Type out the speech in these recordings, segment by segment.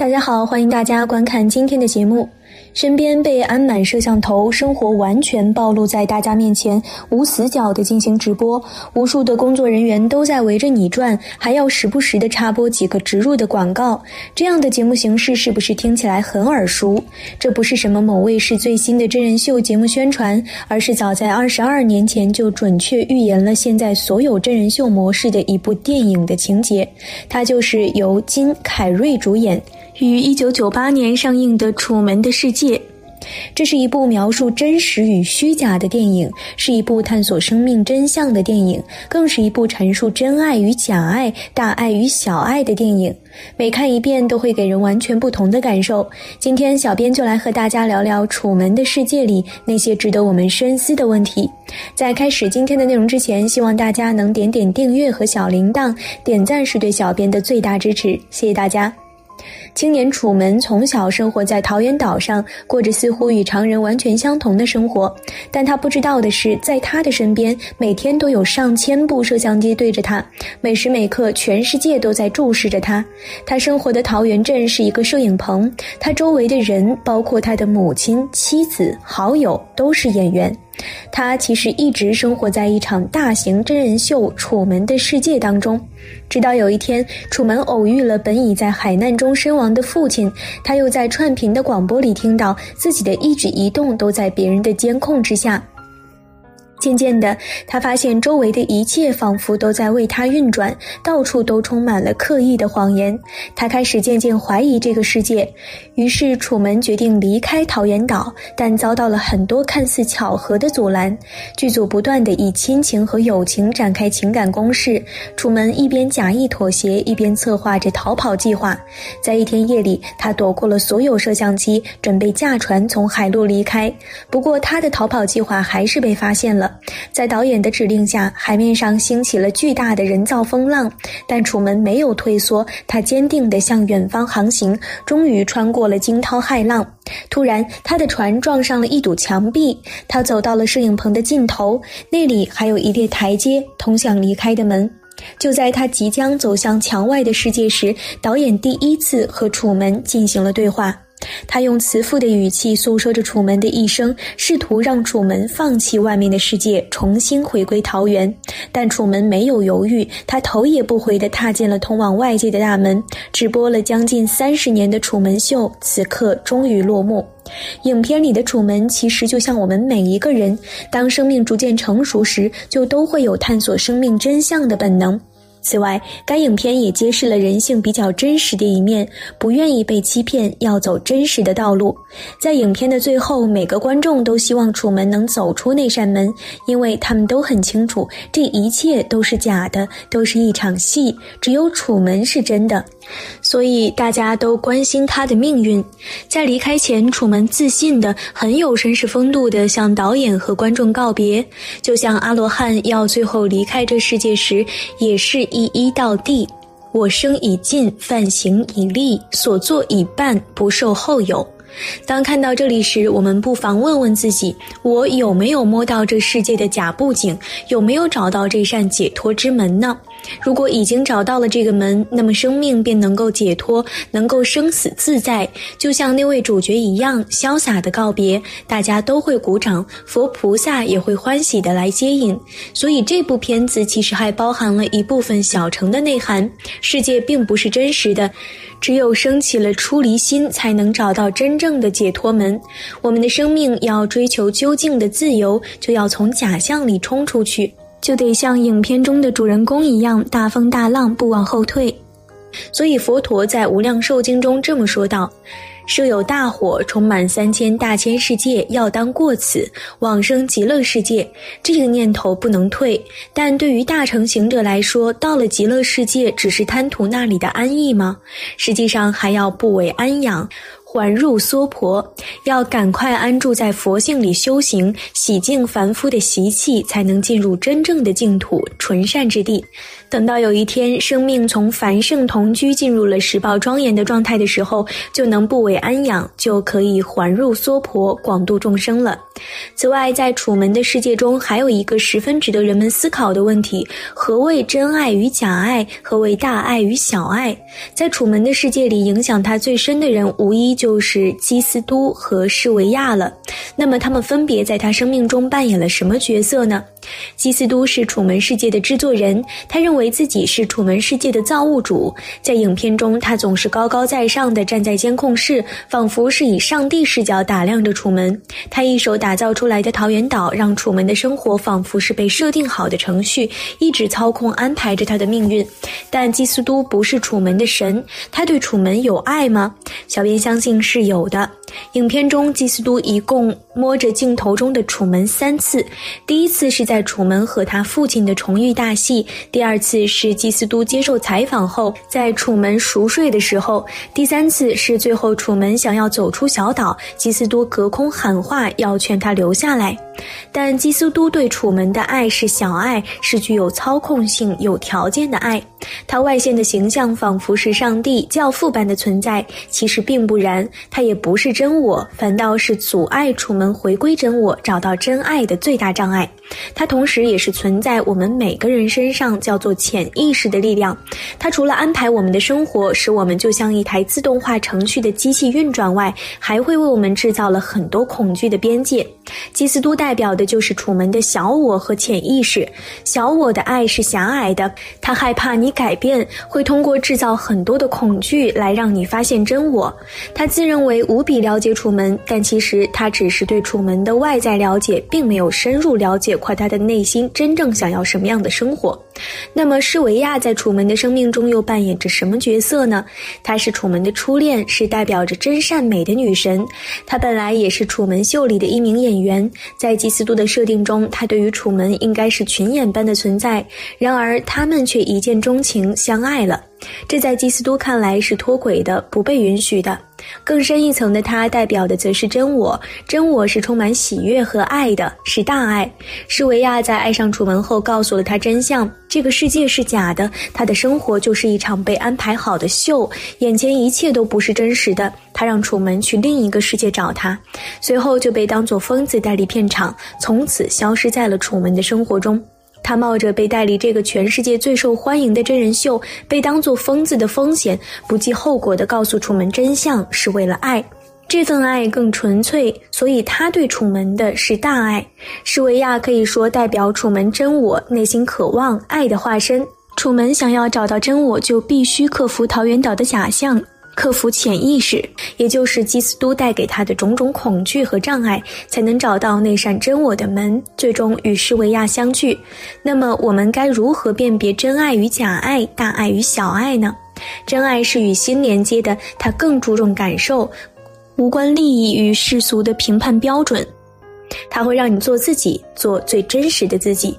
大家好，欢迎大家观看今天的节目。身边被安满摄像头，生活完全暴露在大家面前，无死角的进行直播，无数的工作人员都在围着你转，还要时不时的插播几个植入的广告。这样的节目形式是不是听起来很耳熟？这不是什么某卫视最新的真人秀节目宣传，而是早在二十二年前就准确预言了现在所有真人秀模式的一部电影的情节。它就是由金凯瑞主演。于一九九八年上映的《楚门的世界》，这是一部描述真实与虚假的电影，是一部探索生命真相的电影，更是一部阐述真爱与假爱、大爱与小爱的电影。每看一遍，都会给人完全不同的感受。今天，小编就来和大家聊聊《楚门的世界》里那些值得我们深思的问题。在开始今天的内容之前，希望大家能点点订阅和小铃铛，点赞是对小编的最大支持，谢谢大家。青年楚门从小生活在桃源岛上，过着似乎与常人完全相同的生活。但他不知道的是，在他的身边，每天都有上千部摄像机对着他，每时每刻，全世界都在注视着他。他生活的桃源镇是一个摄影棚，他周围的人，包括他的母亲、妻子、好友，都是演员。他其实一直生活在一场大型真人秀《楚门的世界》当中，直到有一天，楚门偶遇了本已在海难中身亡的父亲，他又在串频的广播里听到自己的一举一动都在别人的监控之下。渐渐的，他发现周围的一切仿佛都在为他运转，到处都充满了刻意的谎言。他开始渐渐怀疑这个世界，于是楚门决定离开桃源岛，但遭到了很多看似巧合的阻拦。剧组不断的以亲情和友情展开情感攻势，楚门一边假意妥协，一边策划着逃跑计划。在一天夜里，他躲过了所有摄像机，准备驾船从海路离开。不过，他的逃跑计划还是被发现了。在导演的指令下，海面上兴起了巨大的人造风浪，但楚门没有退缩，他坚定地向远方航行，终于穿过了惊涛骇浪。突然，他的船撞上了一堵墙壁，他走到了摄影棚的尽头，那里还有一列台阶通向离开的门。就在他即将走向墙外的世界时，导演第一次和楚门进行了对话。他用慈父的语气诉说着楚门的一生，试图让楚门放弃外面的世界，重新回归桃园。但楚门没有犹豫，他头也不回地踏进了通往外界的大门。直播了将近三十年的楚门秀，此刻终于落幕。影片里的楚门其实就像我们每一个人，当生命逐渐成熟时，就都会有探索生命真相的本能。此外，该影片也揭示了人性比较真实的一面，不愿意被欺骗，要走真实的道路。在影片的最后，每个观众都希望楚门能走出那扇门，因为他们都很清楚，这一切都是假的，都是一场戏，只有楚门是真的。所以大家都关心他的命运。在离开前，楚门自信的、很有绅士风度的向导演和观众告别，就像阿罗汉要最后离开这世界时，也是一一到地。我生已尽，犯行已立，所作已办，不受后有。当看到这里时，我们不妨问问自己：我有没有摸到这世界的假布景？有没有找到这扇解脱之门呢？如果已经找到了这个门，那么生命便能够解脱，能够生死自在，就像那位主角一样潇洒的告别，大家都会鼓掌，佛菩萨也会欢喜的来接引。所以这部片子其实还包含了一部分小乘的内涵：世界并不是真实的，只有升起了出离心，才能找到真正的解脱门。我们的生命要追求究竟的自由，就要从假象里冲出去。就得像影片中的主人公一样，大风大浪不往后退。所以佛陀在《无量寿经》中这么说道：“设有大火，充满三千大千世界，要当过此，往生极乐世界。这个念头不能退。但对于大乘行者来说，到了极乐世界，只是贪图那里的安逸吗？实际上还要不为安养。”还入娑婆，要赶快安住在佛性里修行，洗净凡夫的习气，才能进入真正的净土、纯善之地。等到有一天，生命从繁盛同居进入了十报庄严的状态的时候，就能不为安养，就可以还入娑婆，广度众生了。此外，在楚门的世界中，还有一个十分值得人们思考的问题：何谓真爱与假爱？何谓大爱与小爱？在楚门的世界里，影响他最深的人，无疑就是基斯都和施维亚了。那么，他们分别在他生命中扮演了什么角色呢？基斯都是楚门世界的制作人，他认为自己是楚门世界的造物主。在影片中，他总是高高在上的站在监控室，仿佛是以上帝视角打量着楚门。他一手打造出来的桃源岛，让楚门的生活仿佛是被设定好的程序，一直操控安排着他的命运。但基斯都不是楚门的神，他对楚门有爱吗？小编相信是有的。影片中，基斯都一共摸着镜头中的楚门三次，第一次是在楚门和他父亲的重遇大戏，第二次是基斯都接受采访后在楚门熟睡的时候，第三次是最后楚门想要走出小岛，基斯都隔空喊话要劝他留下来。但基斯都对楚门的爱是小爱，是具有操控性、有条件的爱。他外现的形象仿佛是上帝、教父般的存在，其实并不然。他也不是真我，反倒是阻碍楚门回归真我、找到真爱的最大障碍。它同时也是存在我们每个人身上叫做潜意识的力量。它除了安排我们的生活，使我们就像一台自动化程序的机器运转外，还会为我们制造了很多恐惧的边界。基斯都代表的就是楚门的小我和潜意识。小我的爱是狭隘的，他害怕你改变，会通过制造很多的恐惧来让你发现真我。他自认为无比了解楚门，但其实他只是对楚门的外在了解，并没有深入了解夸他的内心真正想要什么样的生活。那么施维亚在楚门的生命中又扮演着什么角色呢？她是楚门的初恋，是代表着真善美的女神。她本来也是楚门秀里的一名演员，在基斯都的设定中，她对于楚门应该是群演般的存在。然而他们却一见钟情，相爱了。这在基斯都看来是脱轨的，不被允许的。更深一层的他，代表的则是真我。真我是充满喜悦和爱的，是大爱。施维亚在爱上楚门后，告诉了他真相：这个世界是假的，他的生活就是一场被安排好的秀，眼前一切都不是真实的。他让楚门去另一个世界找他，随后就被当作疯子带离片场，从此消失在了楚门的生活中。他冒着被代理这个全世界最受欢迎的真人秀，被当作疯子的风险，不计后果地告诉楚门真相，是为了爱。这份爱更纯粹，所以他对楚门的是大爱。施维亚可以说代表楚门真我内心渴望爱的化身。楚门想要找到真我，就必须克服桃源岛的假象。克服潜意识，也就是基斯都带给他的种种恐惧和障碍，才能找到那扇真我的门，最终与施维亚相聚。那么，我们该如何辨别真爱与假爱、大爱与小爱呢？真爱是与心连接的，它更注重感受，无关利益与世俗的评判标准。它会让你做自己，做最真实的自己。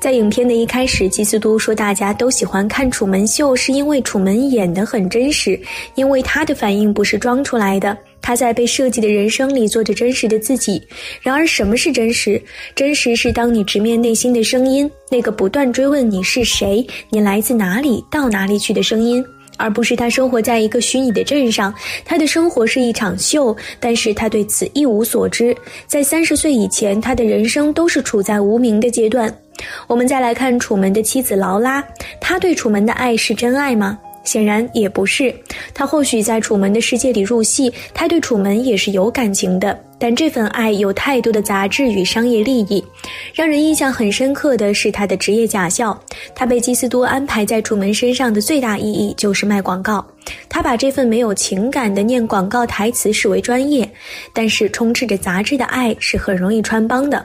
在影片的一开始，基斯都说大家都喜欢看楚门秀，是因为楚门演得很真实，因为他的反应不是装出来的，他在被设计的人生里做着真实的自己。然而，什么是真实？真实是当你直面内心的声音，那个不断追问你是谁、你来自哪里、到哪里去的声音。而不是他生活在一个虚拟的镇上，他的生活是一场秀，但是他对此一无所知。在三十岁以前，他的人生都是处在无名的阶段。我们再来看楚门的妻子劳拉，他对楚门的爱是真爱吗？显然也不是，他或许在楚门的世界里入戏，他对楚门也是有感情的，但这份爱有太多的杂质与商业利益。让人印象很深刻的是他的职业假笑，他被基斯多安排在楚门身上的最大意义就是卖广告。他把这份没有情感的念广告台词视为专业，但是充斥着杂质的爱是很容易穿帮的。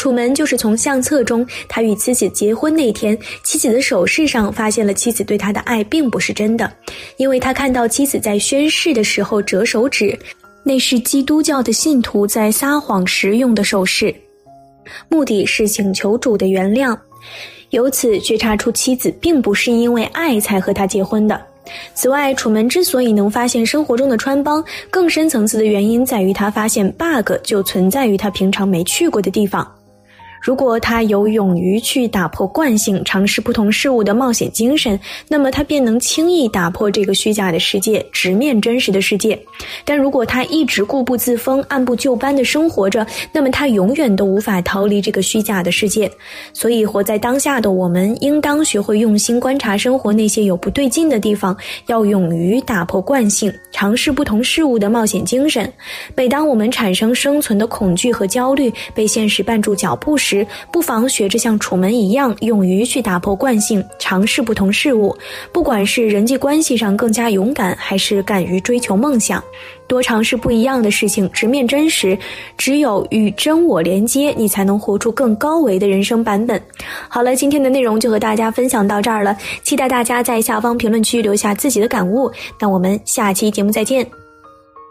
楚门就是从相册中，他与妻子结婚那天，妻子的首饰上发现了妻子对他的爱并不是真的，因为他看到妻子在宣誓的时候折手指，那是基督教的信徒在撒谎时用的手势，目的是请求主的原谅，由此觉察出妻子并不是因为爱才和他结婚的。此外，楚门之所以能发现生活中的穿帮，更深层次的原因在于他发现 bug 就存在于他平常没去过的地方。如果他有勇于去打破惯性、尝试不同事物的冒险精神，那么他便能轻易打破这个虚假的世界，直面真实的世界。但如果他一直固步自封、按部就班的生活着，那么他永远都无法逃离这个虚假的世界。所以，活在当下的我们，应当学会用心观察生活那些有不对劲的地方，要勇于打破惯性、尝试不同事物的冒险精神。每当我们产生生存的恐惧和焦虑，被现实绊住脚步时，时，不妨学着像楚门一样，勇于去打破惯性，尝试不同事物。不管是人际关系上更加勇敢，还是敢于追求梦想，多尝试不一样的事情，直面真实。只有与真我连接，你才能活出更高维的人生版本。好了，今天的内容就和大家分享到这儿了，期待大家在下方评论区留下自己的感悟。那我们下期节目再见。